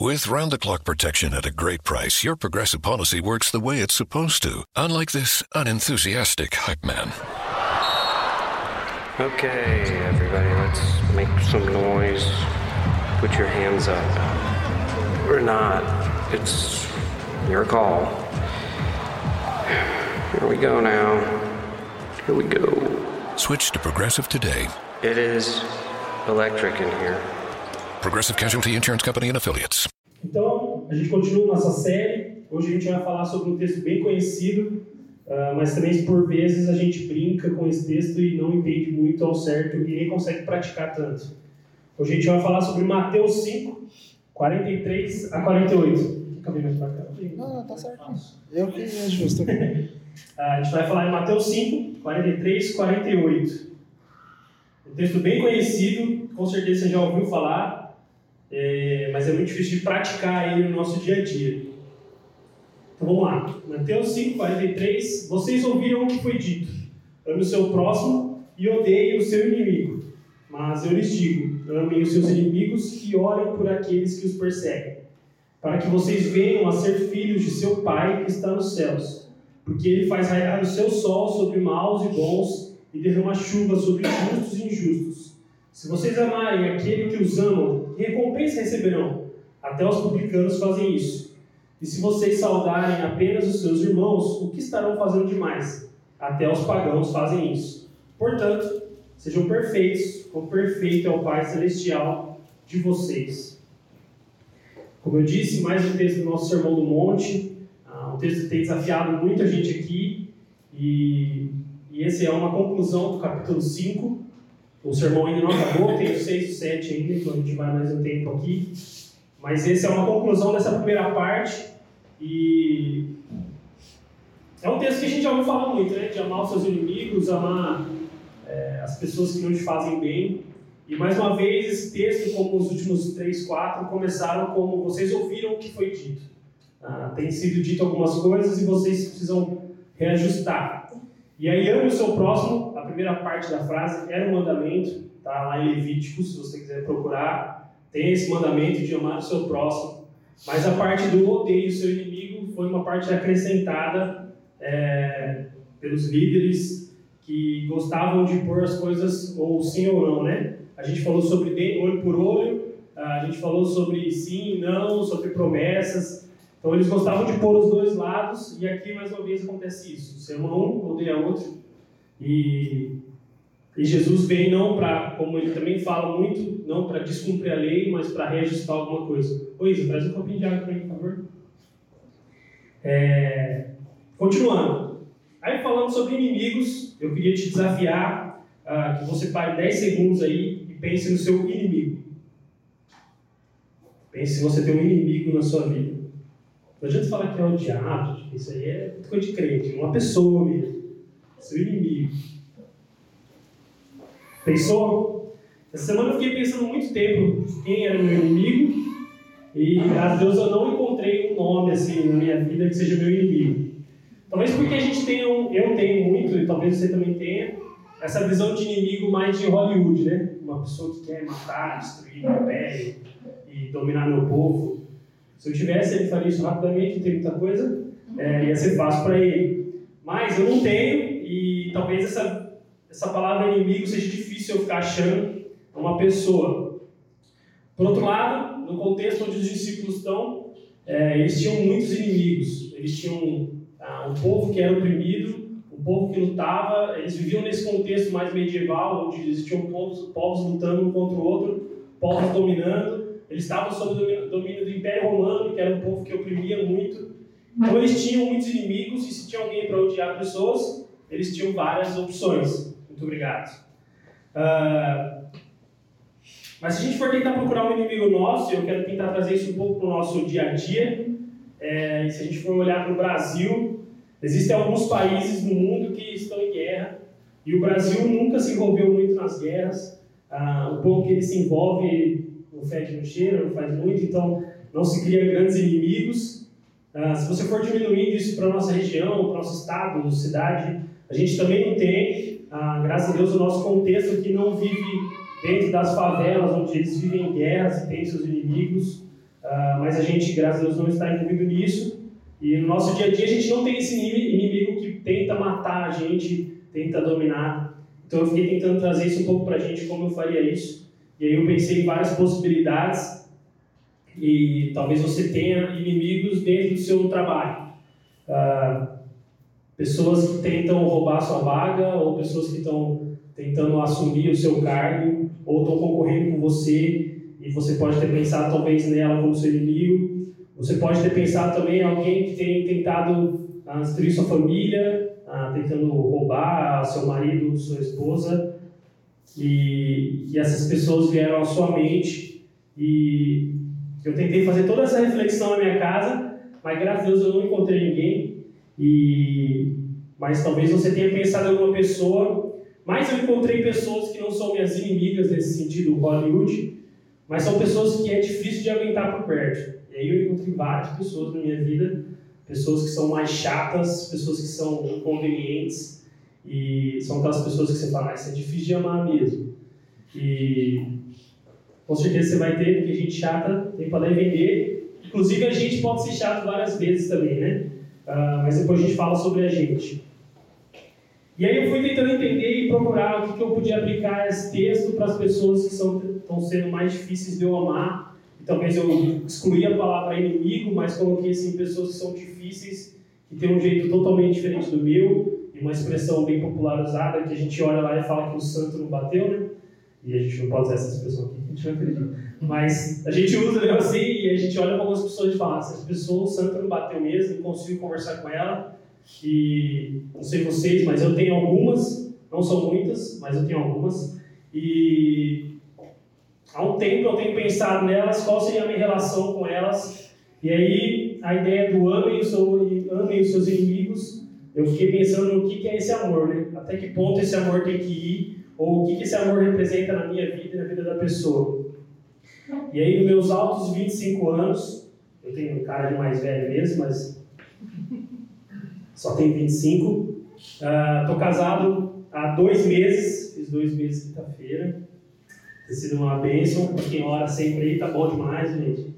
With round the clock protection at a great price, your Progressive policy works the way it's supposed to, unlike this unenthusiastic hype man. Okay, everybody, let's make some noise. Put your hands up. Or not. It's your call. Here we go now. Here we go. Switch to Progressive today. It is electric in here. Progressive Casualty Insurance Company and Affiliates. Então, a gente continua nossa série. Hoje a gente vai falar sobre um texto bem conhecido, uh, mas também por vezes a gente brinca com esse texto e não entende muito ao certo e nem consegue praticar tanto. Hoje a gente vai falar sobre Mateus 5, 43 a 48. Acabei mais pra cá. Não, não, tá certo. Eu que é justo. a gente vai falar em Mateus 5, 43 48. Um texto bem conhecido, com certeza você já ouviu falar, é, mas é muito difícil de praticar ele no nosso dia a dia. Então vamos lá. Mateus 5, 43. Vocês ouviram o que foi dito: ame o seu próximo e odeie o seu inimigo. Mas eu lhes digo: amem os seus inimigos e orem por aqueles que os perseguem, para que vocês venham a ser filhos de seu Pai que está nos céus. Porque ele faz raiar o seu sol sobre maus e bons e derrama chuva sobre justos e injustos. Se vocês amarem aquele que os amam, recompensa receberão. Até os publicanos fazem isso. E se vocês saudarem apenas os seus irmãos, o que estarão fazendo demais? Até os pagãos fazem isso. Portanto, sejam perfeitos, como perfeito é o Pai Celestial de vocês. Como eu disse, mais um texto do nosso Sermão do Monte, ah, um texto que tem desafiado muita gente aqui, e, e esse é uma conclusão do capítulo 5. O sermão ainda não acabou, tem o 6 e o 7 ainda, então a gente vai mais um tempo aqui. Mas essa é uma conclusão dessa primeira parte. E é um texto que a gente já ouviu falar muito, né? De amar os seus inimigos, amar é, as pessoas que não te fazem bem. E mais uma vez, esse texto, como os últimos três, quatro, começaram como vocês ouviram o que foi dito. Ah, tem sido dito algumas coisas e vocês precisam reajustar. E aí, ame o seu próximo, a primeira parte da frase era um mandamento, tá lá em Levítico, se você quiser procurar, tem esse mandamento de amar o seu próximo. Mas a parte do odeio o seu inimigo foi uma parte acrescentada é, pelos líderes que gostavam de pôr as coisas ou sim ou não, né? A gente falou sobre olho por olho, a gente falou sobre sim, não, sobre promessas. Então eles gostavam de pôr os dois lados, e aqui mais uma vez acontece isso. Você ama um, odeia outro. E, e Jesus vem não para, como ele também fala muito, não para descumprir a lei, mas para reajustar alguma coisa. Ô Isa, traz um copinho de água para mim, por favor. É, continuando. Aí falando sobre inimigos, eu queria te desafiar uh, que você pare 10 segundos aí e pense no seu inimigo. Pense se você tem um inimigo na sua vida. Não adianta falar que é o diabo, isso aí é coisa de crente, uma pessoa mesmo, seu inimigo. Pensou? Essa semana eu fiquei pensando muito tempo quem era meu inimigo e, a Deus, eu não encontrei um nome assim na minha vida que seja meu inimigo. Talvez porque a gente tenha, um, eu tenho muito, e talvez você também tenha, essa visão de inimigo mais de Hollywood, né? Uma pessoa que quer matar, destruir meu império e dominar meu povo. Se eu tivesse, ele faria isso rapidamente, tem muita coisa, é, ia ser fácil para ele. Mas eu não tenho, e talvez essa, essa palavra inimigo seja difícil eu ficar achando uma pessoa. Por outro lado, no contexto onde os discípulos estão, é, eles tinham muitos inimigos. Eles tinham ah, um povo que era oprimido, um povo que lutava, eles viviam nesse contexto mais medieval, onde existiam povos, povos lutando um contra o outro, povos dominando. Eles estavam sob o domínio do Império Romano, que era um povo que oprimia muito. Então eles tinham muitos inimigos e se tinha alguém para odiar pessoas, eles tinham várias opções. Muito obrigado. Uh, mas se a gente for tentar procurar um inimigo nosso, eu quero tentar trazer isso um pouco para o nosso dia a dia. É, e se a gente for olhar para o Brasil, existem alguns países no mundo que estão em guerra e o Brasil nunca se envolveu muito nas guerras. Ah, o pouco que ele se envolve não fede, não cheira, não faz muito, então não se cria grandes inimigos. Ah, se você for diminuindo isso para nossa região, para nosso estado, cidade, a gente também não tem, ah, graças a Deus, o nosso contexto aqui não vive dentro das favelas, onde eles vivem em guerras e têm seus inimigos. uh, mas a gente, graças a Deus, não está envolvido nisso. E no nosso dia a dia a gente não tem esse inimigo que tenta matar a gente, tenta dominar. Então eu fiquei tentando trazer isso um pouco para a gente, como eu faria isso. E aí eu pensei em várias possibilidades e talvez você tenha inimigos dentro do seu trabalho. Uh, pessoas que tentam roubar sua vaga ou pessoas que estão tentando assumir o seu cargo ou estão concorrendo com você e você pode ter pensado talvez nela como seu inimigo. Você pode ter pensado também em alguém que tem tentado ah, destruir sua família, ah, tentando roubar seu marido, sua esposa. E, e essas pessoas vieram à sua mente e eu tentei fazer toda essa reflexão na minha casa, mas graças a Deus eu não encontrei ninguém. E mas talvez você tenha pensado em alguma pessoa, mas eu encontrei pessoas que não são minhas inimigas nesse sentido, Hollywood, mas são pessoas que é difícil de aguentar por perto. E aí eu encontrei várias pessoas na minha vida, pessoas que são mais chatas, pessoas que são inconvenientes, e são aquelas pessoas que você fala, ah, isso é difícil de amar mesmo. E com certeza você vai ter, porque gente chata tem para vender. Inclusive a gente pode ser chato várias vezes também, né? Uh, mas depois a gente fala sobre a gente. E aí eu fui tentando entender e procurar o que, que eu podia aplicar esse texto para as pessoas que são, estão sendo mais difíceis de eu amar. E talvez eu excluí a palavra inimigo, mas coloquei assim, pessoas que são difíceis, que têm um jeito totalmente diferente do meu, uma expressão bem popularizada que a gente olha lá e fala que o santo não bateu, né? E a gente não pode usar essa expressão aqui, a gente não acredita. Mas a gente usa mesmo assim e a gente olha para algumas pessoas e fala: essa pessoa, o santo não bateu mesmo, não consigo conversar com ela que não sei vocês, mas eu tenho algumas, não são muitas, mas eu tenho algumas. E há um tempo eu tenho pensado nelas, qual seria a minha relação com elas. E aí a ideia do amem os seus inimigos, eu fiquei pensando no que, que é esse amor, né? Até que ponto esse amor tem que ir, ou o que, que esse amor representa na minha vida e na vida da pessoa. E aí, nos meus altos 25 anos, eu tenho um cara de mais velho mesmo, mas só tenho 25. Estou uh, casado há dois meses, fiz dois meses quinta-feira. Tem sido uma bênção, quem ora sempre aí, tá bom demais, gente.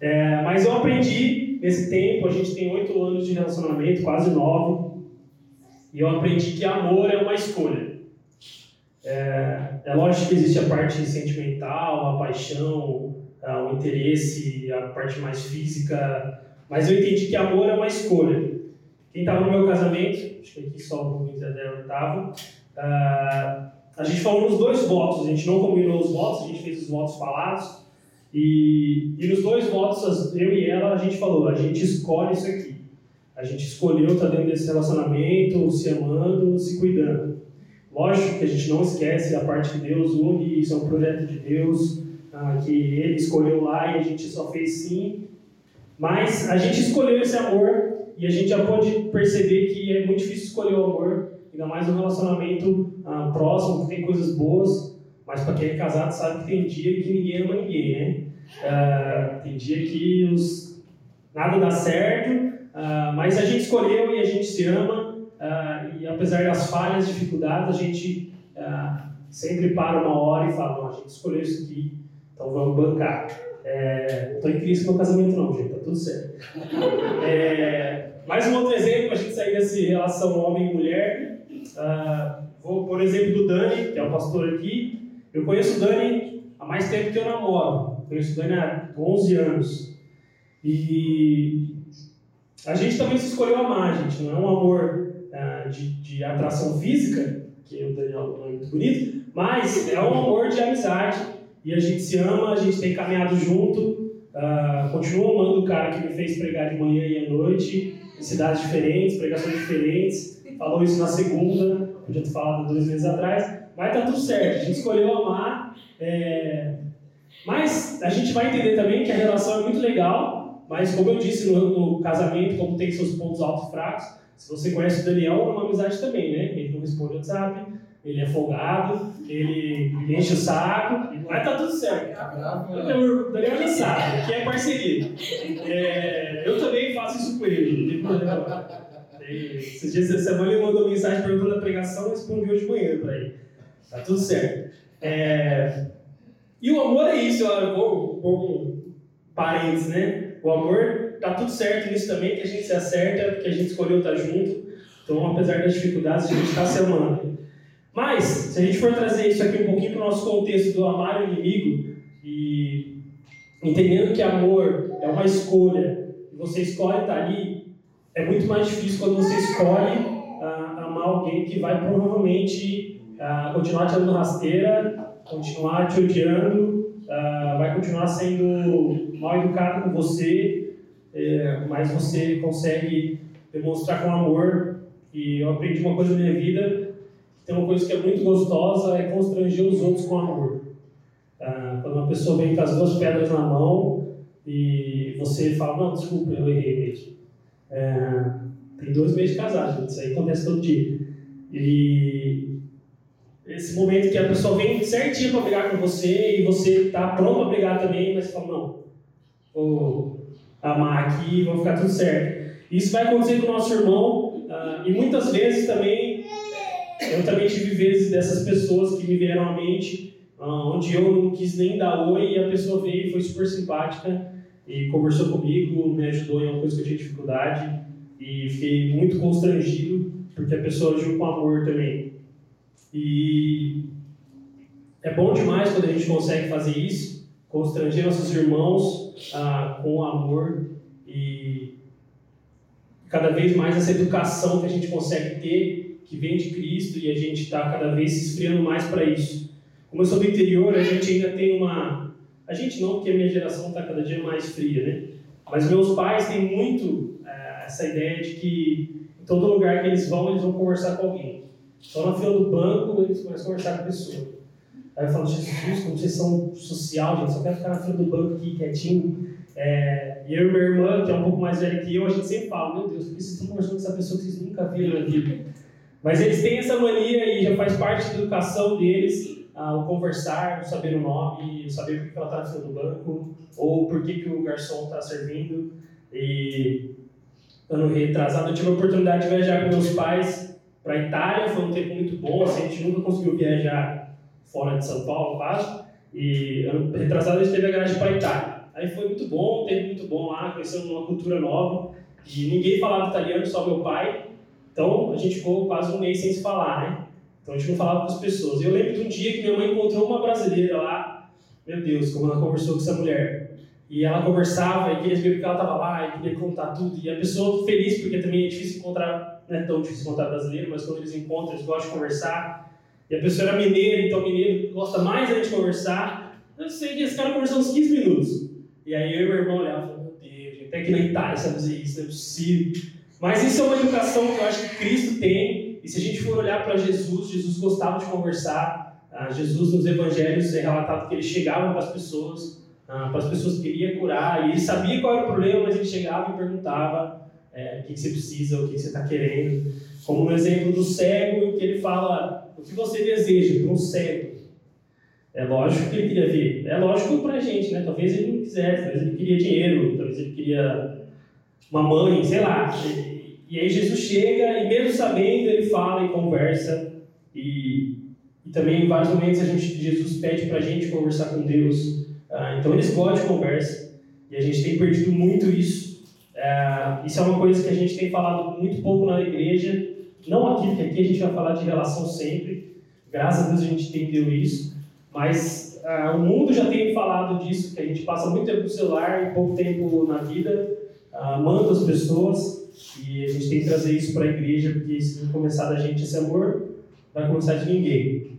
É, mas eu aprendi nesse tempo, a gente tem oito anos de relacionamento, quase nove, e eu aprendi que amor é uma escolha. É, é lógico que existe a parte sentimental, a paixão, o interesse, a parte mais física, mas eu entendi que amor é uma escolha. Quem estava no meu casamento, acho que aqui só o Rubens Adel estava, uh, a gente falou nos dois votos, a gente não combinou os votos, a gente fez os votos falados, e, e nos dois votos, eu e ela, a gente falou, a gente escolhe isso aqui. A gente escolheu estar dentro desse relacionamento, se amando, se cuidando. Lógico que a gente não esquece a parte que Deus une, isso é um projeto de Deus, uh, que Ele escolheu lá e a gente só fez sim. Mas a gente escolheu esse amor e a gente já pode perceber que é muito difícil escolher o amor, ainda mais um relacionamento ah, próximo, que tem coisas boas, mas para quem é casado sabe que tem dia que ninguém ama ninguém, né? Ah, tem dia que os... nada dá certo, ah, mas a gente escolheu e a gente se ama, ah, e apesar das falhas, dificuldades, a gente sempre para uma hora e fala: a gente escolheu isso aqui, então vamos bancar. É, não estou em crise com o casamento, não, gente, tá tudo certo. É, mais um outro exemplo, a gente sair dessa relação homem e mulher. Uh, vou por exemplo do Dani, que é o pastor aqui. Eu conheço o Dani há mais tempo que eu namoro. conheço o Dani há 11 anos. E a gente também se escolheu amar, gente. Não é um amor uh, de, de atração física, que o Daniel é muito bonito, mas é um amor de amizade e a gente se ama, a gente tem caminhado junto. Uh, continuo amando o cara que me fez pregar de manhã e à noite, em cidades diferentes, pregações diferentes. Falou isso na segunda, podia ter falado dois meses atrás, mas tá tudo certo, a gente escolheu amar. É... Mas a gente vai entender também que a relação é muito legal, mas como eu disse no, no casamento, como tem seus pontos altos e fracos, se você conhece o Daniel, é uma amizade também, né? Ele não responde o WhatsApp, ele é folgado, ele enche o saco, mas tá tudo certo. Tá o Daniel já sabe, que é parceria. É, eu também faço isso com ele, não tem problema. Esses dias essa semana ele mandou mensagem perguntando a pregação, eu respondi hoje de manhã para ele. Tá tudo certo. É, e o amor é isso, eu vou, vou parentes, né? O amor tá tudo certo nisso também, que a gente se acerta, porque a gente escolheu estar junto. Então, apesar das dificuldades, a gente está se amando. Mas, se a gente for trazer isso aqui um pouquinho para o nosso contexto do amar o inimigo, e entendendo que amor é uma escolha, e você escolhe estar ali, é muito mais difícil quando você escolhe uh, amar alguém que vai provavelmente uh, continuar te dando rasteira, continuar te odiando, uh, vai continuar sendo mal educado com você, é, mas você consegue demonstrar com amor. E eu aprendi uma coisa na minha vida, tem uma coisa que é muito gostosa, é constranger os outros com amor. Ah, quando uma pessoa vem com as duas pedras na mão e você fala, não, desculpa, eu errei mesmo. É, tem dois meses de casado, isso aí acontece todo dia. E esse momento que a pessoa vem certinho para brigar com você e você está pronto para brigar também, mas você fala, não, vou amar aqui vou ficar tudo certo. Isso vai acontecer com o nosso irmão uh, e muitas vezes também, eu também tive vezes dessas pessoas que me vieram à mente, uh, onde eu não quis nem dar oi e a pessoa veio e foi super simpática e conversou comigo, me ajudou em uma coisa que eu tinha dificuldade e fiquei muito constrangido porque a pessoa agiu com amor também. E é bom demais quando a gente consegue fazer isso, constranger nossos irmãos ah, com amor e cada vez mais essa educação que a gente consegue ter, que vem de Cristo, e a gente está cada vez se esfriando mais para isso. Como eu sou do interior, a gente ainda tem uma. A gente não, porque a minha geração está cada dia mais fria, né? Mas meus pais têm muito é, essa ideia de que em todo lugar que eles vão, eles vão conversar com alguém. Só na fila do banco, eles começam a conversar com a pessoa. Aí eu falo, Jesus, como vocês são social, gente, só quero ficar na fila do banco aqui quietinho. É, e eu e minha irmã, que é um pouco mais velha que eu, a gente sempre fala, meu Deus, por que vocês estão conversando com essa pessoa que vocês nunca viram na vida? Mas eles têm essa mania e já faz parte da educação deles, ah, o conversar, saber o nome, saber por que ela está na fila do banco, ou por que, que o garçom está servindo. E ano retrasado eu tive a oportunidade de viajar com meus pais para a Itália, foi um tempo muito bom, assim, a gente nunca conseguiu viajar fora de São Paulo, quase. E ano retrasado a gente teve a viagem para a Itália. Aí foi muito bom, teve muito bom lá, conhecemos uma cultura nova. E ninguém falava italiano, só meu pai. Então a gente ficou quase um mês sem se falar, né? Então a gente não falava com as pessoas. Eu lembro de um dia que minha mãe encontrou uma brasileira lá. Meu Deus, como ela conversou com essa mulher. E ela conversava e queria saber porque ela estava lá e queria contar tudo. E a pessoa feliz, porque também é difícil encontrar, não é tão difícil encontrar brasileiro, mas quando eles encontram, eles gostam de conversar. E a pessoa era mineira, então mineiro gosta mais de conversar. Eu sei que esse cara conversou uns 15 minutos. E aí eu e meu irmão olhavam e falavam, meu Deus, até que na Itália sabe fazer isso, não é possível. Mas isso é uma educação que eu acho que Cristo tem. E se a gente for olhar para Jesus, Jesus gostava de conversar. Ah, Jesus nos evangelhos é relatado que ele chegava para as pessoas, ah, para as pessoas que queria curar. E ele sabia qual era o problema, mas ele chegava e perguntava é, o que, você precisa, o que, você está querendo. Como no exemplo do cego, que ele fala, o que você deseja para um cego? É lógico que ele queria ver. É lógico para a gente, né? Talvez ele não quisesse, talvez ele queria dinheiro, talvez ele queria uma mãe, sei lá. E aí Jesus chega e mesmo sabendo, ele fala e conversa. E, e também em vários momentos a gente, Jesus pede para a gente conversar com Deus. Ah, então eles gostam de conversa. E a gente tem perdido muito isso. Ah, isso é uma coisa que a gente tem falado muito pouco na igreja. Não aqui, porque aqui a gente vai falar de relação sempre. Graças a Deus a gente entendeu isso. Mas uh, o mundo já tem falado disso, que a gente passa muito tempo no celular e pouco tempo na vida, uh, amando as pessoas, e a gente tem que trazer isso para a igreja, porque se não começar da gente esse amor, vai começar de ninguém.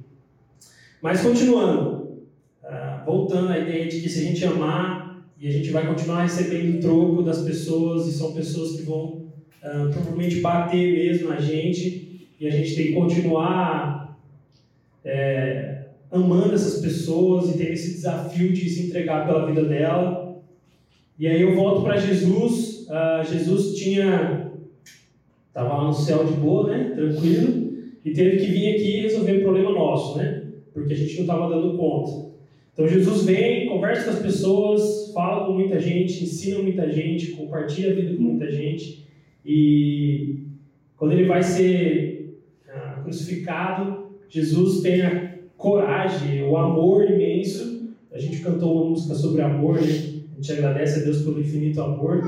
Mas continuando, uh, voltando à ideia de que se a gente amar, e a gente vai continuar recebendo troco das pessoas, e são pessoas que vão provavelmente bater mesmo na gente, e a gente tem que continuar. É, amando essas pessoas e tendo esse desafio de se entregar pela vida dela. E aí eu volto para Jesus. Uh, Jesus tinha estava lá no céu de boa, né, tranquilo, e teve que vir aqui resolver um problema nosso, né, porque a gente não estava dando conta. Então Jesus vem, conversa com as pessoas, fala com muita gente, ensina muita gente, compartilha a vida com muita gente, e quando ele vai ser uh, crucificado, Jesus tem a coragem, o amor imenso. A gente cantou uma música sobre amor, né? gente agradece a Deus pelo infinito amor,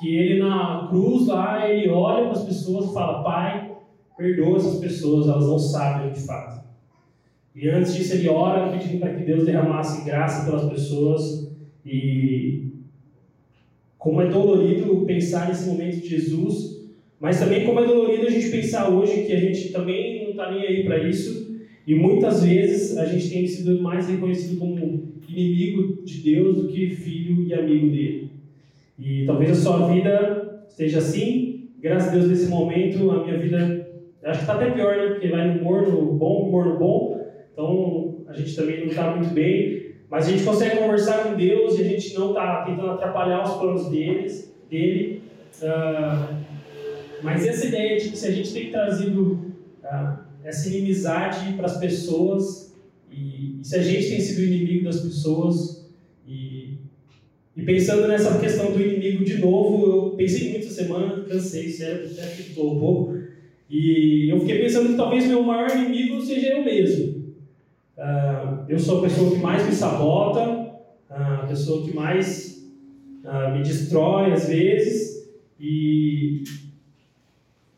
que ele na cruz lá, ele olha para as pessoas e fala: Pai, perdoa essas pessoas, elas não sabem o que fazem. E antes disso, ele ora pedindo para que Deus derramasse graça pelas pessoas. E como é dolorido pensar nesse momento de Jesus, mas também como é dolorido a gente pensar hoje que a gente também não está nem aí para isso. E muitas vezes a gente tem sido mais reconhecido como inimigo de Deus do que filho e amigo dele. E talvez a sua vida esteja assim. Graças a Deus, nesse momento, a minha vida acho que está até pior, né? Porque vai no morno bom, morno bom. Então a gente também não está muito bem. Mas a gente consegue conversar com Deus e a gente não está tentando atrapalhar os planos deles, dele. Uh, mas essa ideia de que se a gente tem trazido uh, essa inimizade para as pessoas e, e, se a gente tem sido inimigo das pessoas e, pensando nessa questão do inimigo de novo, eu pensei muito essa semana, cansei, sério, até ficou um pouco e eu fiquei pensando que talvez meu maior inimigo seja eu mesmo. Uh, eu sou a pessoa que mais me sabota, uh, a pessoa que mais uh, me destrói às vezes e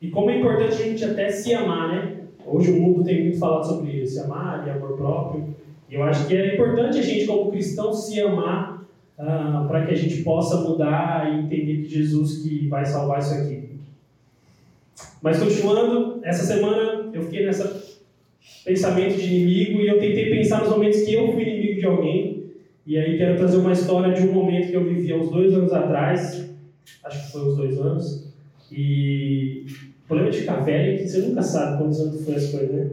e como é importante a gente até se amar, né? Hoje o mundo tem muito falado sobre se amar e amor próprio. E eu acho que é importante a gente, como cristão, se amar uh, para que a gente possa mudar e entender que Jesus que vai salvar isso aqui. Mas continuando, essa semana eu fiquei nessa pensamento de inimigo e eu tentei pensar nos momentos que eu fui inimigo de alguém. E aí quero trazer uma história de um momento que eu vivi há uns dois anos atrás, acho que foi uns dois anos, e o problema de ficar velho é que você nunca sabe quantos anos foi as coisas, né?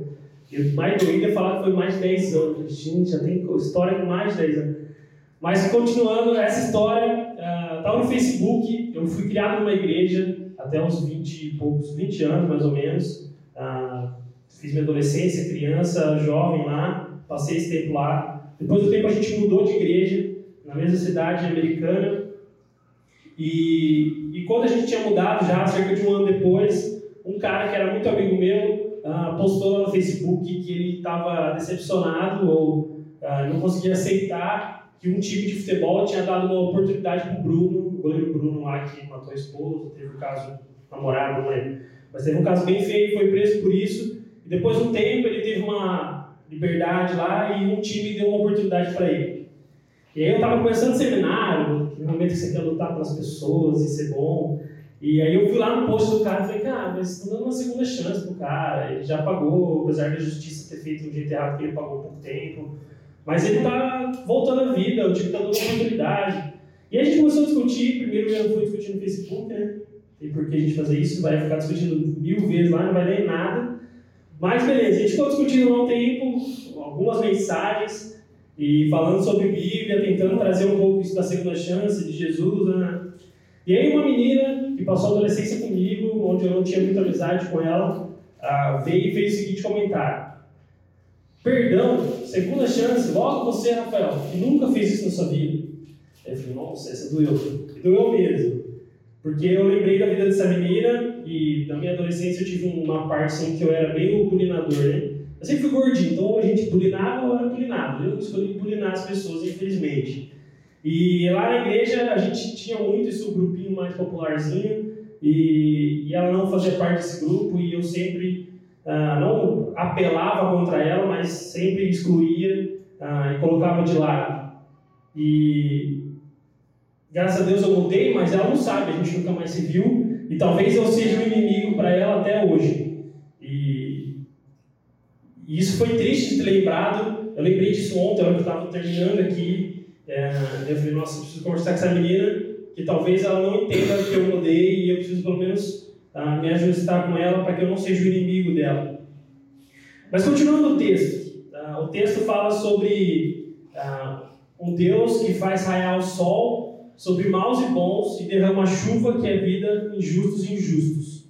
E o mais doído é falar que foi mais de 10 anos. Gente, já tem história com mais de 10 anos. Mas continuando, essa história estava uh, no Facebook. Eu fui criado numa igreja até uns 20 e poucos, 20 anos mais ou menos. Uh, fiz minha adolescência, criança, jovem lá, passei esse tempo lá. Depois do tempo a gente mudou de igreja, na mesma cidade americana. E, e quando a gente tinha mudado, já cerca de um ano depois, um cara que era muito amigo meu uh, postou lá no Facebook que ele estava decepcionado ou não conseguia aceitar que um time de futebol tinha dado uma oportunidade para o Bruno, o goleiro Bruno lá que matou a esposa, teve um caso namorado, não lembro. Mas teve um caso bem feio, foi preso por isso. E depois de um tempo ele teve uma liberdade lá e um time deu uma oportunidade para ele. E aí eu estava começando seminário, no momento que você quer lutar pelas pessoas e ser bom. E aí eu fui lá no post do cara e falei, cara, mas estão dando uma segunda chance pro cara, ele já pagou, apesar da justiça ter feito um jeito errado que ele pagou por tempo, mas ele tá voltando à vida, o time tá dando uma oportunidade. E a gente começou a discutir, primeiro eu fui discutir no Facebook, né? Tem por que a gente fazer isso, vai ficar discutindo mil vezes lá, não vai ler nada. Mas beleza, a gente ficou discutindo há um tempo, algumas mensagens, e falando sobre Bíblia, tentando trazer um pouco isso da segunda chance de Jesus, né? E aí uma menina que passou a adolescência comigo, onde eu não tinha muita amizade com ela, ah, veio e fez o seguinte comentário. Perdão, segunda chance, logo você, Rafael, que nunca fez isso na sua vida. Eu falei, nossa, essa doeu. E doeu mesmo. Porque eu lembrei da vida dessa menina e na minha adolescência eu tive uma parte assim, que eu era bem o bulinador, né? Eu sempre fui gordinho, então a gente bulinava ou era bulinado. Eu escolhi bulinar as pessoas, infelizmente. E lá na igreja a gente tinha muito esse grupinho mais popularzinho e, e ela não fazia parte desse grupo e eu sempre ah, não apelava contra ela, mas sempre excluía ah, e colocava de lado. E graças a Deus eu mudei, mas ela não sabe, a gente nunca mais se viu e talvez eu seja um inimigo para ela até hoje. E, e, isso foi triste de ter lembrado. Eu lembrei disso ontem, eu estava terminando aqui é, eu falei, nossa, eu preciso conversar com essa menina, que talvez ela não entenda que eu mudei e eu preciso pelo menos uh, me ajustar com ela para que eu não seja o inimigo dela. Mas continuando o texto, uh, o texto fala sobre uh, um Deus que faz raiar o sol sobre maus e bons e derrama chuva que é vida em justos e injustos.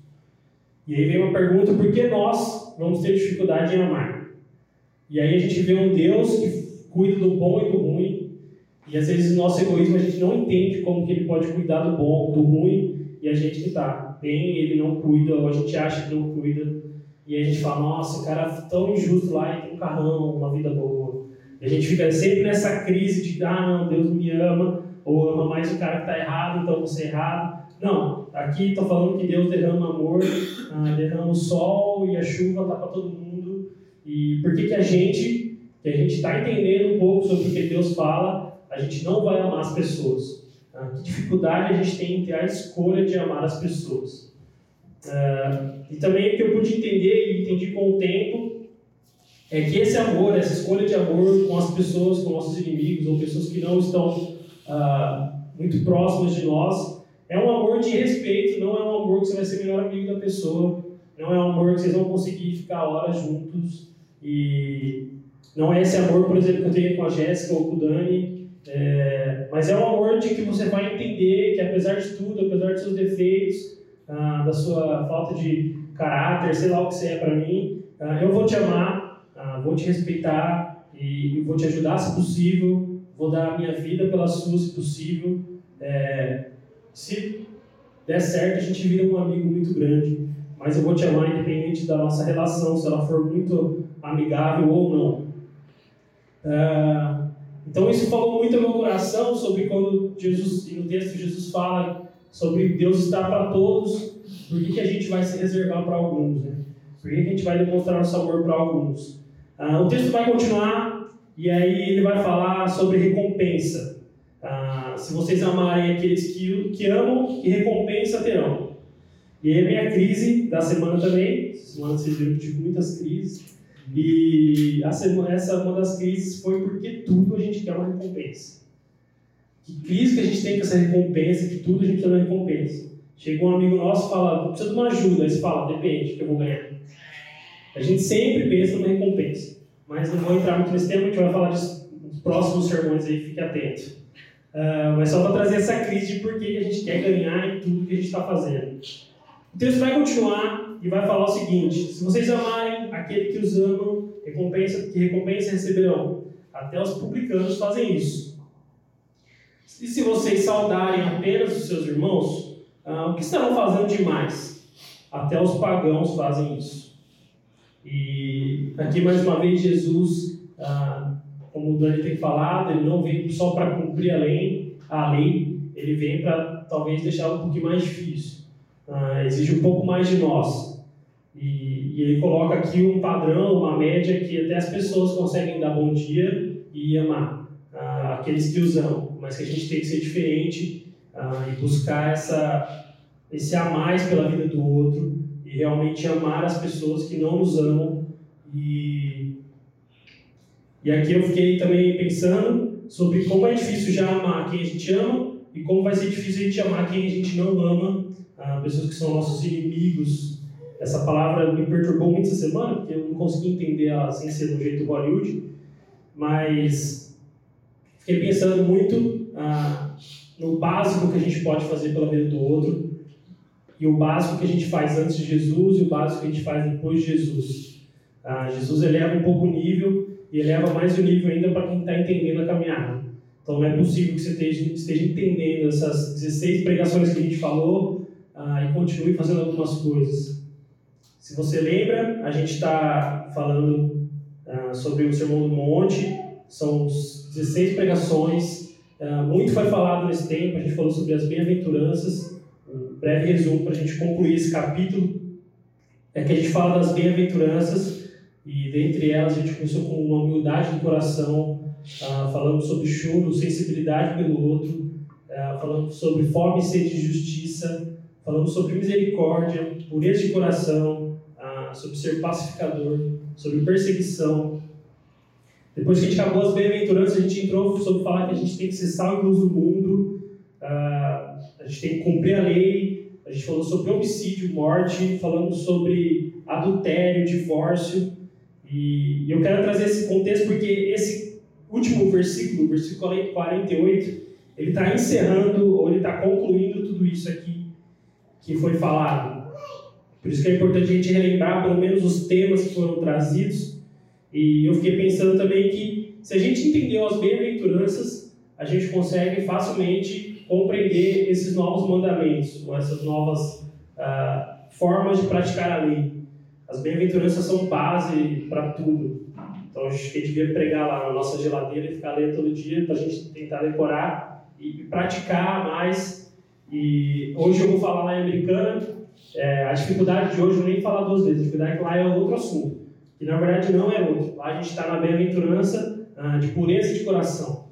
E aí vem uma pergunta: por que nós vamos ter dificuldade em amar? E aí a gente vê um Deus que cuida do bom e do ruim, e às vezes no nosso egoísmo a gente não entende como que ele pode cuidar do bom, do ruim, e a gente que está bem, ele não cuida, ou a gente acha que não cuida. E a gente fala, nossa, o cara é tão injusto lá e tem um carrão, uma vida boa. E a gente fica sempre nessa crise de, ah, não, Deus me ama, ou ama mais o cara que está errado, então você é errado. Não, aqui estou falando que Deus derrama amor, ah, derrama o sol e a chuva está para todo mundo. E por que, que a gente, que a gente está entendendo um pouco sobre o que Deus fala, a gente não vai amar as pessoas? Que dificuldade a gente tem em ter a escolha de amar as pessoas? Ah, e também o que eu pude entender e entendi com o tempo é que esse amor, essa escolha de amor com as pessoas, com nossos inimigos ou pessoas que não estão ah, muito próximas de nós, é um amor de respeito, não é um amor que você vai ser melhor amigo da pessoa, não é um amor que vocês vão conseguir ficar horas juntos e não é esse amor, por exemplo, que eu tenho com a Jéssica ou com o Dani, é, mas é um amor de que você vai entender que apesar de tudo, apesar de seus defeitos, ah, da sua falta de caráter, sei lá o que você é para mim, ah, eu vou te amar, ah, vou te respeitar e vou te ajudar se possível, vou dar a minha vida pela sua se possível. É, se der certo, a gente vira um amigo muito grande, mas eu vou te amar independente da nossa relação, se ela for muito amigável ou não. Ah, então isso falou muito ao meu coração sobre quando Jesus, e no texto Jesus fala sobre Deus estar para todos, por que, que a gente vai se reservar para alguns? Né? Por que, que a gente vai demonstrar nosso amor para alguns? Ah, o texto vai continuar e aí ele vai falar sobre recompensa. Ah, se vocês amarem aqueles que, que amam, que recompensa terão. E aí a minha crise da semana também, semana vocês viram que tive muitas crises, e essa uma das crises foi porque tudo a gente quer uma recompensa. Que crise que a gente tem com essa recompensa, que tudo a gente quer uma recompensa. Chega um amigo nosso e fala, precisa de uma ajuda. Aí você fala, depende, que eu vou ganhar. A gente sempre pensa numa recompensa. Mas não vou entrar muito nesse tema, a gente vai falar disso nos próximos sermões aí, fique atento. Uh, mas só para trazer essa crise de por que a gente quer ganhar em tudo que a gente está fazendo. O texto vai continuar e vai falar o seguinte: se vocês amarem aquele que os amam, recompensa, que recompensa receberão. Até os publicanos fazem isso. E se vocês saudarem apenas os seus irmãos, ah, o que estarão fazendo demais? Até os pagãos fazem isso. E aqui mais uma vez Jesus, ah, como o Dani tem falado, ele não vem só para cumprir a lei, a lei, ele vem para talvez deixar um pouquinho mais difícil. Ah, exige um pouco mais de nós. E, e, ele coloca aqui um padrão, uma média que até as pessoas conseguem dar bom dia e amar ah, aqueles que os amam, mas que a gente tem que ser diferente ah, e buscar essa, esse a mais pela vida do outro e realmente amar as pessoas que não nos amam. E, e aqui eu fiquei também pensando sobre como é difícil já amar quem a gente ama e como vai ser difícil a gente amar quem a gente não ama, ah, pessoas que são nossos inimigos essa palavra me perturbou muito essa semana, porque eu não consegui entender ela sem ser do jeito Hollywood, mas fiquei pensando muito ah, no básico que a gente pode fazer pela vida do outro, e o básico que a gente faz antes de Jesus e o básico que a gente faz depois de Jesus. Ah, Jesus eleva um pouco o nível e eleva mais o nível ainda para quem está entendendo a caminhada. Então não é possível que você esteja, esteja entendendo essas 16 pregações que a gente falou ah, e continue fazendo algumas coisas. Se você lembra, a gente está falando uh, sobre o Sermão do Monte, são 16 pregações, uh, muito foi falado nesse tempo, a gente falou sobre as bem-aventuranças, um breve resumo para a gente concluir esse capítulo, é que a gente fala das bem-aventuranças, e dentre elas a gente começou com uma humildade do coração, uh, falando sobre choro, sensibilidade pelo outro, falando sobre fome e sede de justiça, falando sobre misericórdia, pureza de coração, sobre ser pacificador, sobre perseguição. Depois que a gente acabou as bem-aventuranças, a gente entrou sobre falar que a gente tem que ser sal e luz do mundo, uh, a gente tem que cumprir a lei, a gente falou sobre homicídio, morte, falando sobre adultério, divórcio. E eu quero trazer esse contexto porque esse último versículo, versículo 48, ele está encerrando ou ele está concluindo tudo isso aqui que foi falado. Por isso que é importante a gente relembrar pelo menos os temas que foram trazidos. E eu fiquei pensando também que se a gente entendeu as bem-aventuranças, a gente consegue facilmente compreender esses novos mandamentos, ou essas novas uh, formas de praticar a lei. As bem-aventuranças são base para tudo. Então a gente devia pregar lá na nossa geladeira e ficar lendo todo dia para a gente tentar decorar e praticar mais. E hoje eu vou falar lá em Americana, é, a dificuldade de hoje eu nem falar duas vezes, a dificuldade é que lá é outro assunto, que na verdade não é outro. Lá a gente está na bem-aventurança ah, de pureza de coração.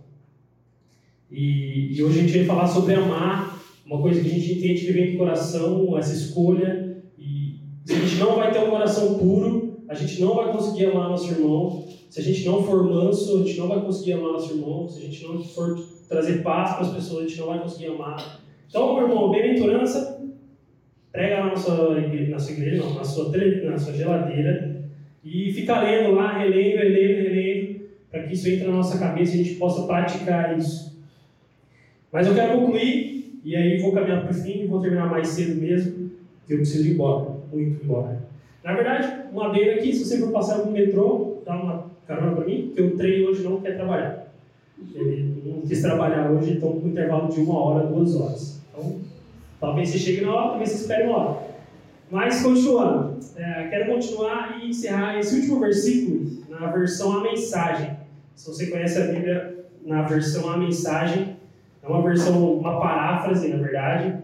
E, e, hoje a gente vai falar sobre amar, uma coisa que a gente entende que vem do coração, essa escolha. E se a gente não vai ter um coração puro, a gente não vai conseguir amar nosso irmão. Se a gente não for manso, a gente não vai conseguir amar nosso irmão. Se a gente não for trazer paz para as pessoas, a gente não vai conseguir amar. Então, meu irmão, bem-aventurança, prega lá na sua, na sua igreja, não, na sua, na sua geladeira, e fica lendo lá, relendo, relendo, relendo, para que isso entre na nossa cabeça e a gente possa praticar isso. Mas eu quero concluir, e aí vou caminhar para o fim, vou terminar mais cedo mesmo, que eu preciso ir embora, muito embora. Na verdade, uma vez aqui, se você for passar no metrô, dá uma carona para mim, porque o trem hoje não quer trabalhar. Ele não quis trabalhar hoje, então com um intervalo de uma hora, duas horas. Então, talvez você chegue na hora, talvez você espere uma hora. Mas, continuando, é, quero continuar e encerrar esse último versículo na versão A Mensagem. Se você conhece a Bíblia na versão A Mensagem, é uma versão, uma paráfrase, na verdade.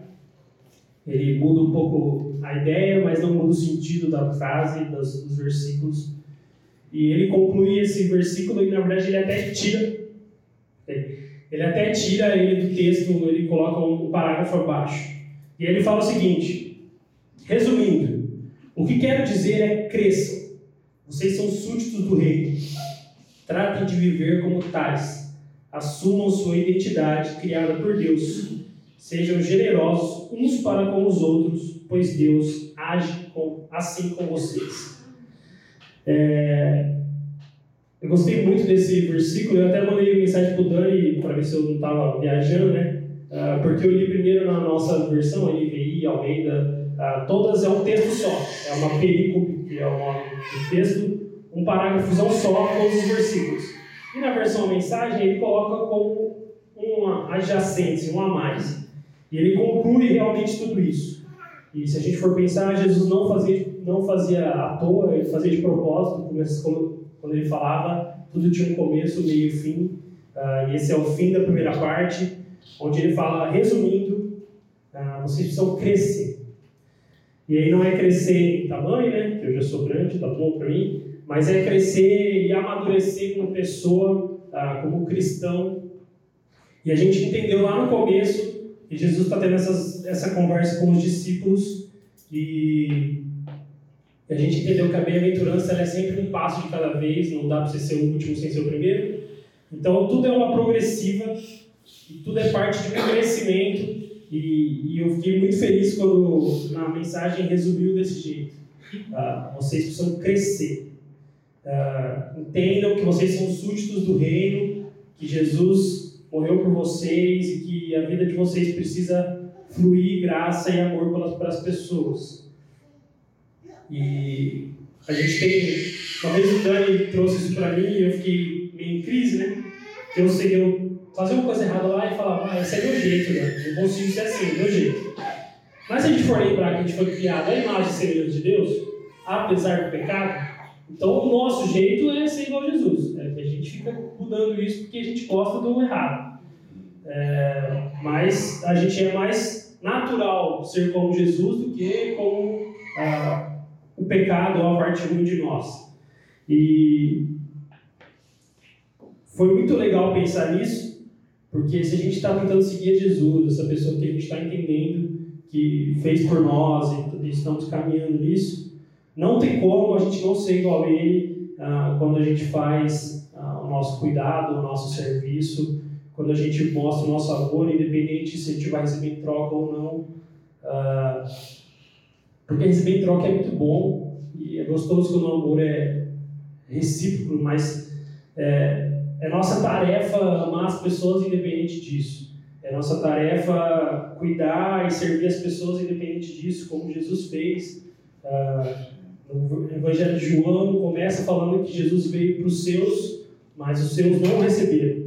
Ele muda um pouco a ideia, mas não muda o sentido da frase, dos, dos versículos. E ele conclui esse versículo e, na verdade, ele até tira ele até tira ele do texto, ele coloca um parágrafo abaixo. E ele fala o seguinte: resumindo, o que quero dizer é cresçam. Vocês são súditos do reino. Tratem de viver como tais. Assumam sua identidade criada por Deus. Sejam generosos uns para com os outros, pois Deus age com, assim com vocês. É, eu gostei muito desse versículo, eu até mandei mensagem para o Dani para ver se eu não estava viajando, né? Uh, porque eu li primeiro na nossa versão, NVI, Almeida, uh, todas é um texto só, é uma perícope, que é uma, um texto, um parágrafo só, todos os versículos. E na versão mensagem ele coloca como uma adjacência, um a mais. E ele conclui realmente tudo isso. E se a gente for pensar, Jesus não fazia, não fazia à toa, ele fazia de propósito, como quando ele falava, tudo tinha um começo, meio e fim. Uh, e esse é o fim da primeira parte, onde ele fala, resumindo, uh, vocês precisam crescer. E aí não é crescer em tamanho, né? Que eu já sou grande, tá bom para mim. Mas é crescer e amadurecer como pessoa, uh, como cristão. E a gente entendeu lá no começo que Jesus está tendo essas, essa conversa com os discípulos e a gente entendeu que a bem-aventurança é sempre um passo de cada vez, não dá para você ser o último sem ser o primeiro. Então, tudo é uma progressiva e tudo é parte de crescimento. E, e eu fiquei muito feliz quando na mensagem resumiu desse jeito. Uh, vocês precisam crescer. Uh, entendam que vocês são súditos do reino, que Jesus morreu por vocês e que a vida de vocês precisa fluir graça e amor pelas, pelas pessoas. E a gente tem. Uma vez o Dani trouxe isso para mim e eu fiquei meio em crise, né? Eu sei, eu fazia uma coisa errada lá e falava, ah, esse é meu jeito, né? Eu consigo ser assim, meu jeito. Mas se a gente for lembrar que a gente foi criado à imagem e semelhança de Deus, apesar do pecado, então o nosso jeito é ser igual a Jesus. É, a gente fica mudando isso porque a gente gosta do errado. É, mas a gente é mais natural ser como Jesus do que como. Ah, o pecado ou a parte ruim de nós. E foi muito legal pensar nisso, porque se a gente está tentando seguir Jesus, essa pessoa que a gente está entendendo que fez por nós e estamos caminhando nisso, não tem como a gente não ser igual a Ele ah, quando a gente faz ah, o nosso cuidado, o nosso serviço, quando a gente mostra o nosso amor, independente se a gente vai receber em troca ou não. Ah, porque receber em troca é muito bom e é gostoso quando o amor é recíproco, mas é, é nossa tarefa amar as pessoas independente disso. É nossa tarefa cuidar e servir as pessoas independente disso, como Jesus fez. Ah, no Evangelho de João começa falando que Jesus veio para os seus, mas os seus não receberam.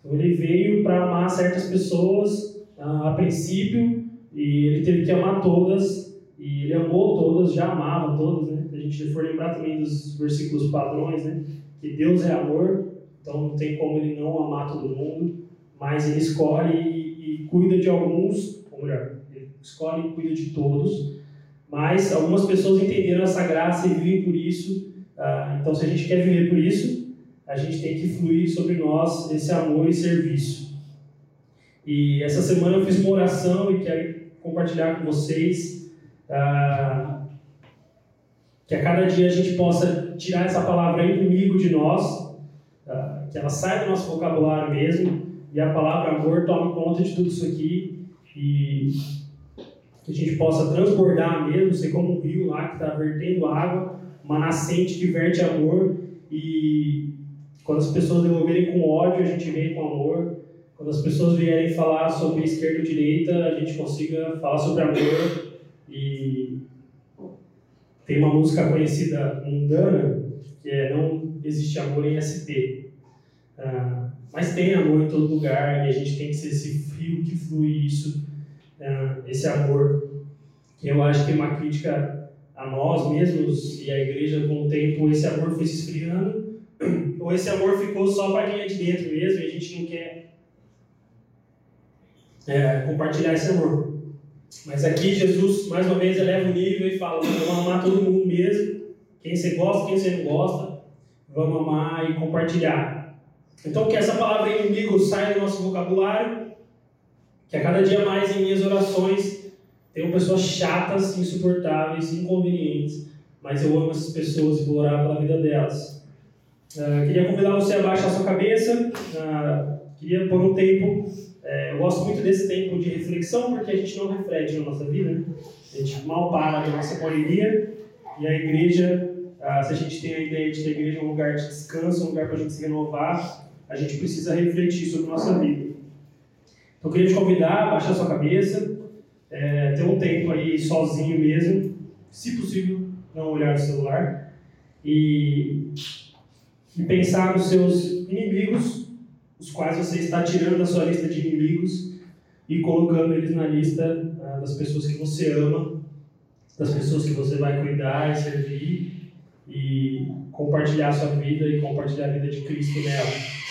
Então ele veio para amar certas pessoas ah, a princípio e ele teve que amar todas e ele amou todas, já amava todas, né? A gente for lembrar também dos versículos padrões, né? Que Deus é amor, então não tem como ele não amar todo mundo. mas ele escolhe e, e cuida de alguns, ou melhor, ele escolhe e cuida de todos, mas algumas pessoas entenderam essa graça e vivem por isso. Ah, então, se a gente quer viver por isso, a gente tem que fluir sobre nós esse amor e serviço. E essa semana eu fiz uma oração e quero compartilhar com vocês ah, que a cada dia a gente possa tirar essa palavra inimigo de nós, que ela saia do nosso vocabulário mesmo e a palavra amor tome conta de tudo isso aqui e que a gente possa transbordar mesmo, ser como um rio lá que está vertendo água, uma nascente que verte amor e quando as pessoas devolverem com ódio, a gente vem com amor. Quando as pessoas vierem falar sobre esquerda ou direita, a gente consiga falar sobre amor. E tem uma música conhecida mundana que é Não Existe Amor em SP. Mas tem amor em todo lugar e a gente tem que ser esse fio que flui isso é, esse amor, que eu acho que é uma crítica a nós mesmos e à igreja, com o tempo, esse amor foi se esfriando, ou esse amor ficou só para quem é de dentro mesmo e a gente não quer é, compartilhar esse amor. Mas aqui Jesus, mais uma vez, eleva o nível e fala: vamos amar todo mundo mesmo, quem você gosta, quem você não gosta, vamos amar e compartilhar. Então, que essa palavra inimigo saia do nosso vocabulário que a cada dia mais em minhas orações tenho pessoas chatas, insuportáveis, inconvenientes, mas eu amo essas pessoas e vou orar pela vida delas. Uh, queria convidar você a baixar a sua cabeça. Uh, queria por um tempo. Uh, eu gosto muito desse tempo de reflexão porque a gente não reflete na nossa vida. Né? A gente mal para da nossa correria e a igreja, ah, se a gente tem a ideia de que a igreja é um lugar de descanso, um lugar para a gente se renovar, a gente precisa refletir sobre a nossa vida. Então eu queria te convidar a baixar sua cabeça, é, ter um tempo aí sozinho mesmo, se possível, não olhar no celular, e, e pensar nos seus inimigos, os quais você está tirando da sua lista de inimigos e colocando eles na lista ah, das pessoas que você ama, das pessoas que você vai cuidar e servir e compartilhar a sua vida e compartilhar a vida de Cristo nela.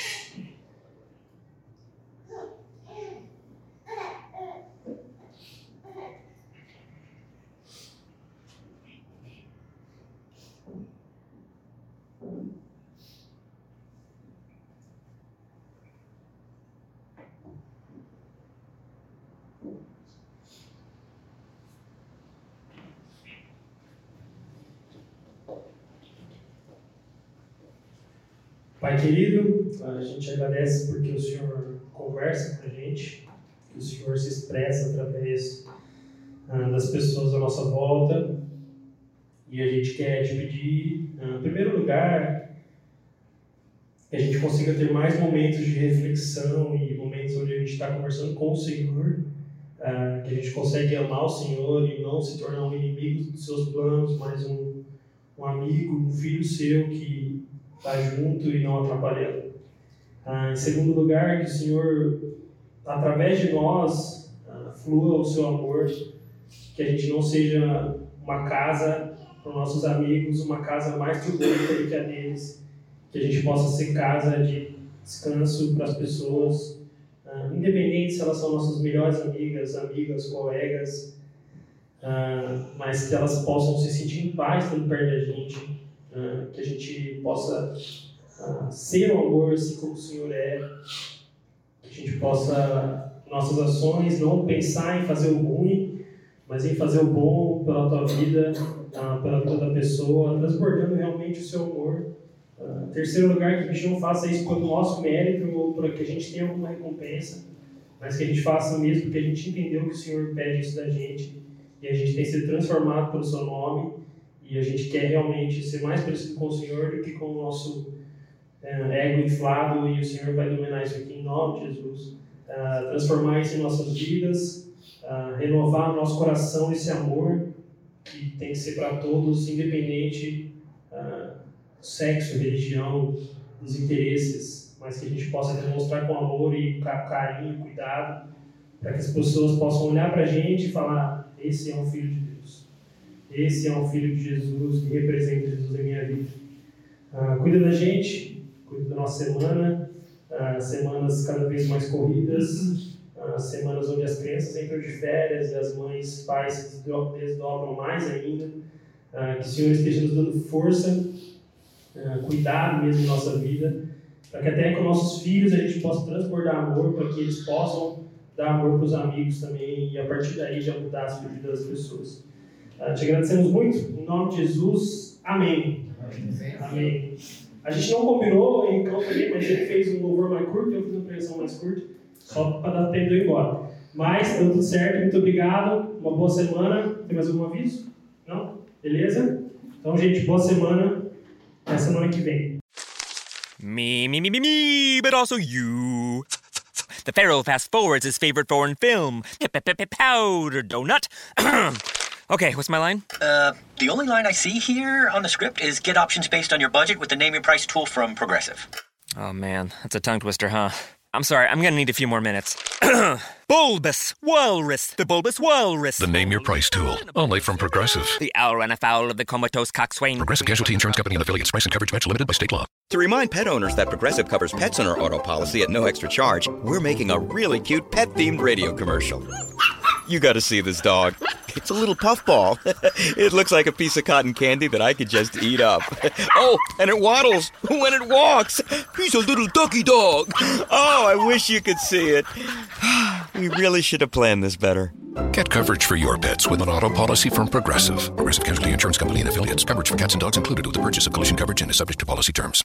Pai querido, a gente agradece porque o Senhor conversa com a gente, que o Senhor se expressa através ah, das pessoas à nossa volta. E a gente quer te pedir, ah, em primeiro lugar, que a gente consiga ter mais momentos de reflexão e momentos onde a gente está conversando com o Senhor, ah, que a gente consegue amar o Senhor e não se tornar um inimigo dos seus planos, mas um, um amigo, um filho seu que estar tá junto e não atrapalhando. Ah, em segundo lugar, que o Senhor, através de nós, ah, flua o seu amor, que a gente não seja uma casa para os nossos amigos, uma casa mais turbulenta do que a deles, que a gente possa ser casa de descanso para as pessoas, ah, independente se elas são nossas melhores amigas, amigas, colegas, ah, mas que elas possam se sentir em paz estando perto da gente, ah, que a gente possa ser o amor assim como o Senhor é, que a gente possa, nossas ações, não pensar em fazer o ruim, mas em fazer o bom pela tua vida, uh, pela vida da pessoa, transbordando realmente o seu amor. terceiro lugar, que a gente não faça isso pelo nosso mérito ou para que a gente tenha alguma recompensa, mas que a gente faça mesmo porque a gente entendeu que o Senhor pede isso da gente e a gente tem sido transformado pelo seu nome e a gente quer realmente ser mais parecido com o Senhor do que com o nosso ego inflado, e o Senhor vai dominar isso aqui em nome de Jesus. Uh, transformar isso em nossas vidas, uh, renovar no nosso coração esse amor que tem que ser para todos, independente uh, do sexo, religião, dos interesses, mas que a gente possa demonstrar com amor e carinho, cuidado, para que as pessoas possam olhar para a gente e falar: esse é um filho de Deus. Esse é um filho de Jesus que representa Jesus em minha vida. Ah, cuida da gente, cuida da nossa semana, uh, semanas cada vez mais corridas, uh, semanas onde as crianças entram de férias e as mães, pais se desdobram mais ainda. Uh, que o Senhor esteja nos dando força, cuidado mesmo em nossa vida, para que até com nossos filhos a gente possa transbordar amor, para que eles possam dar amor para os amigos também e a partir daí já mudar as vidas das pessoas. te agradecemos muito, em nome de Jesus, amém. Amém. amém. A gente não combinou em campo ali, mas ele fez um louvor mais curto, eu fiz uma pregação mais curta, só para dar tempo de eu ir embora. Mas deu tudo certo, muito obrigado, uma boa semana. Tem mais algum aviso? Não? Beleza? Então, gente, boa semana. Até semana que vem. Me, me, me, me, me, but also you. The Pharaoh fast forwards his favorite foreign film, Powder Donut. Okay, what's my line? Uh, the only line I see here on the script is get options based on your budget with the name your price tool from Progressive. Oh man, that's a tongue twister, huh? I'm sorry, I'm gonna need a few more minutes. bulbous Walrus, the Bulbous Walrus. The name your price tool, only from Progressive. The owl ran afoul of the comatose coxswain. Progressive Casualty Insurance Company and affiliates. Price and coverage match limited by state law. To remind pet owners that Progressive covers pets on our auto policy at no extra charge, we're making a really cute pet-themed radio commercial. You got to see this dog. It's a little puffball. it looks like a piece of cotton candy that I could just eat up. oh, and it waddles when it walks. He's a little ducky dog. Oh, I wish you could see it. we really should have planned this better. Get coverage for your pets with an auto policy from Progressive. Progressive Casualty Insurance Company and affiliates. Coverage for cats and dogs included with the purchase of collision coverage and is subject to policy terms.